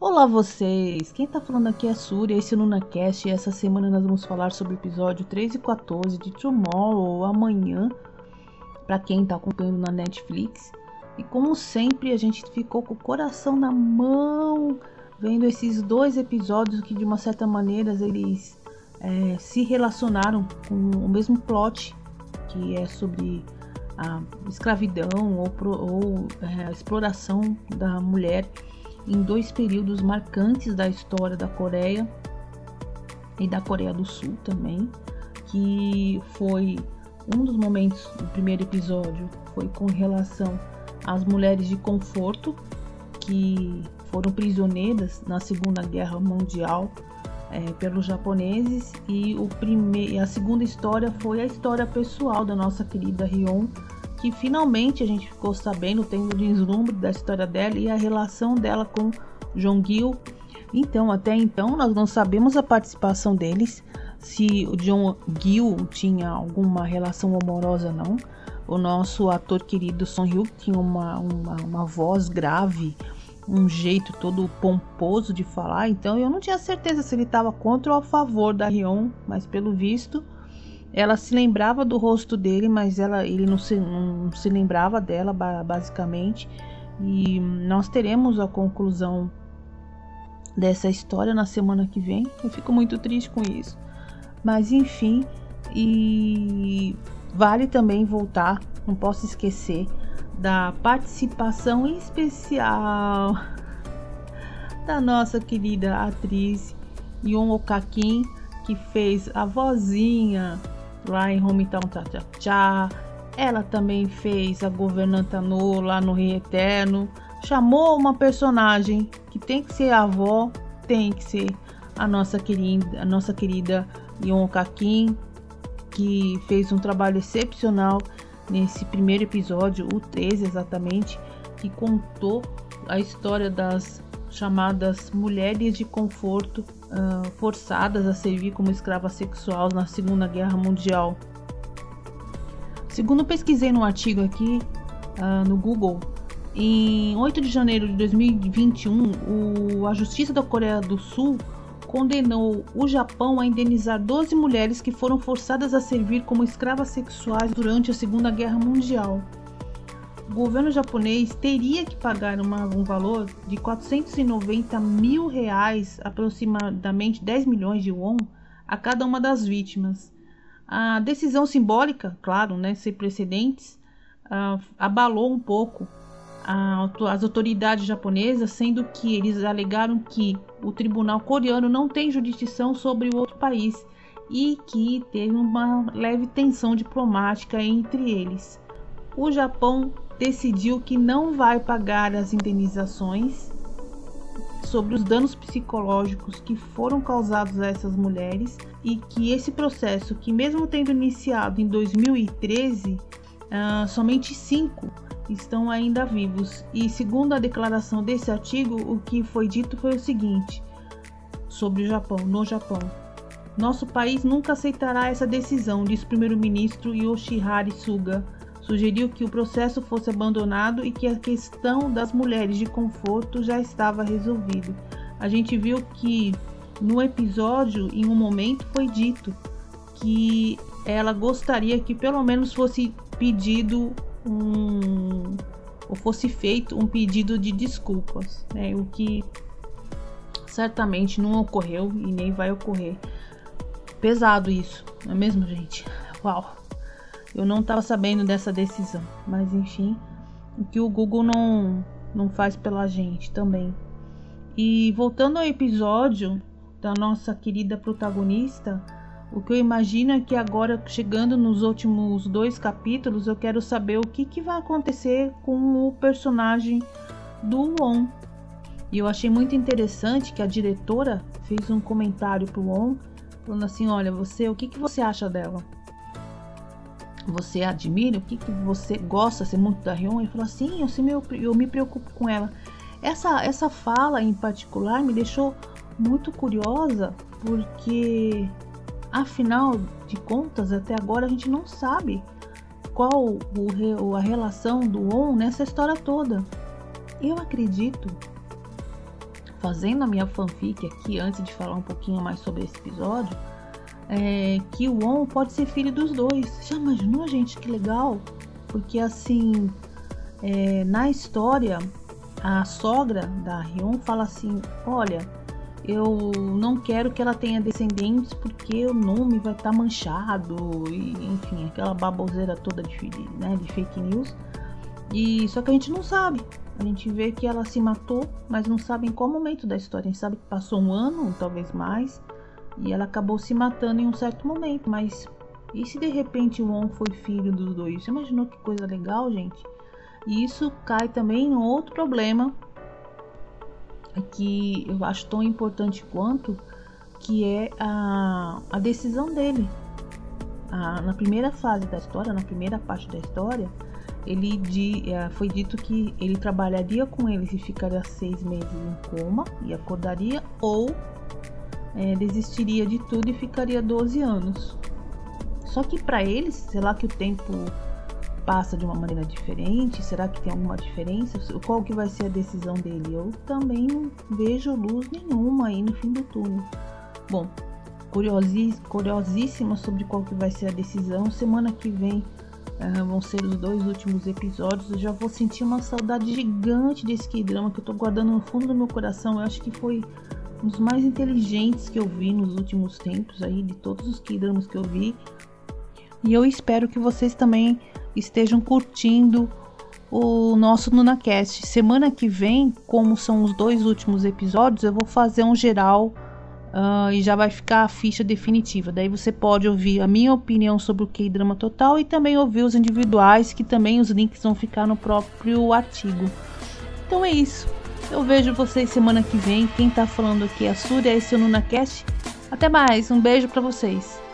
Olá vocês, quem tá falando aqui é Surya, esse é o NunaCast e essa semana nós vamos falar sobre o episódio 13 e 14 de Tomorrow, amanhã, pra quem tá acompanhando na Netflix. E como sempre, a gente ficou com o coração na mão vendo esses dois episódios que de uma certa maneira eles é, se relacionaram com o mesmo plot, que é sobre a escravidão ou, pro- ou é, a exploração da mulher em dois períodos marcantes da história da Coreia e da Coreia do Sul também, que foi um dos momentos do primeiro episódio foi com relação às mulheres de conforto que foram prisioneiras na Segunda Guerra Mundial é, pelos japoneses e o prime a segunda história foi a história pessoal da nossa querida Rion que finalmente a gente ficou sabendo, tendo o deslumbre da história dela e a relação dela com Jong-gil. Então, até então, nós não sabemos a participação deles, se o John Gil tinha alguma relação amorosa não. O nosso ator querido Son Hyuk tinha uma, uma, uma voz grave, um jeito todo pomposo de falar, então eu não tinha certeza se ele estava contra ou a favor da Rion, mas pelo visto ela se lembrava do rosto dele, mas ela, ele não se, não se lembrava dela, ba- basicamente. E nós teremos a conclusão dessa história na semana que vem. Eu fico muito triste com isso. Mas enfim, e vale também voltar, não posso esquecer da participação especial da nossa querida atriz Yon Okakin, que fez a vozinha lá em Hometown Cha Cha Cha. Ela também fez a governanta No lá no Rio Eterno. Chamou uma personagem que tem que ser a avó, tem que ser a nossa querida, a nossa querida Yon Kakin, que fez um trabalho excepcional nesse primeiro episódio, o 13 exatamente, que contou a história das chamadas mulheres de conforto ah, forçadas a servir como escrava sexual na Segunda Guerra Mundial. Segundo pesquisei no artigo aqui ah, no Google, em 8 de janeiro de 2021, o- a Justiça da Coreia do Sul condenou o Japão a indenizar 12 mulheres que foram forçadas a servir como escravas sexuais durante a Segunda Guerra Mundial. O governo japonês teria que pagar uma- um valor de 490 mil reais, aproximadamente 10 milhões de won, a cada uma das vítimas. A decisão simbólica, claro, né, sem precedentes, ah, abalou um pouco a as autoridades japonesas, sendo que eles alegaram que o tribunal coreano não tem jurisdição sobre o outro país e que teve uma leve tensão diplomática entre eles. O Japão decidiu que não vai pagar as indenizações sobre os danos psicológicos que foram causados a essas mulheres e que esse processo, que mesmo tendo iniciado em 2013, ah, somente cinco estão ainda vivos. E segundo a declaração desse artigo, o que foi dito foi o seguinte sobre o Japão, no Japão. Nosso país nunca aceitará essa decisão, disse o primeiro-ministro Yoshihari Suga. Sugeriu que o processo fosse abandonado e que a questão das mulheres de conforto já estava resolvido. A gente viu que no episódio, em um momento, foi dito que ela gostaria que pelo menos fosse pedido um ou fosse feito um pedido de desculpas, né? O que certamente não ocorreu e nem vai ocorrer. Pesado isso, não é mesmo, gente? Uau! Eu não estava sabendo dessa decisão, mas enfim, o que o Google não não faz pela gente também. E voltando ao episódio da nossa querida protagonista, o que eu imagino é que agora, chegando nos últimos dois capítulos, eu quero saber o que, que vai acontecer com o personagem do Won. E eu achei muito interessante que a diretora fez um comentário pro Won, falando assim, olha, você, o que, que você acha dela? Você admira? O que, que você gosta ser muito da Hyun? Ele falou assim, eu, eu, eu me preocupo com ela. Essa, essa fala em particular me deixou muito curiosa, porque afinal de contas, até agora a gente não sabe qual o, a relação do On nessa história toda. Eu acredito, fazendo a minha fanfic aqui, antes de falar um pouquinho mais sobre esse episódio, é, que o On pode ser filho dos dois. Já imaginou, gente? Que legal! Porque assim, é, na história, a sogra da Rion fala assim: Olha, eu não quero que ela tenha descendentes porque o nome vai estar tá manchado, e, enfim, aquela baboseira toda de, né, de fake news. E só que a gente não sabe. A gente vê que ela se matou, mas não sabe em qual momento da história. A gente sabe que passou um ano, talvez mais, e ela acabou se matando em um certo momento. Mas e se de repente o On foi filho dos dois? Você imaginou que coisa legal, gente? E isso cai também em outro problema que eu acho tão importante quanto, que é a, a decisão dele. A, na primeira fase da história, na primeira parte da história, ele é, foi dito que ele trabalharia com eles e ficaria seis meses em coma e acordaria, ou é, desistiria de tudo e ficaria 12 anos. Só que para eles, sei lá que o tempo passa de uma maneira diferente? Será que tem alguma diferença? Qual que vai ser a decisão dele? Eu também não vejo luz nenhuma aí no fim do túnel. Bom, curiosíssima sobre qual que vai ser a decisão. Semana que vem uh, vão ser os dois últimos episódios. Eu já vou sentir uma saudade gigante desse K-drama que eu tô guardando no fundo do meu coração. Eu acho que foi um dos mais inteligentes que eu vi nos últimos tempos aí, de todos os K-dramas que eu vi. E eu espero que vocês também estejam curtindo o nosso NunaCast. Semana que vem, como são os dois últimos episódios, eu vou fazer um geral uh, e já vai ficar a ficha definitiva. Daí você pode ouvir a minha opinião sobre o K-Drama Total e também ouvir os individuais, que também os links vão ficar no próprio artigo. Então é isso. Eu vejo vocês semana que vem. Quem tá falando aqui é a Surya, esse é o NunaCast. Até mais, um beijo para vocês.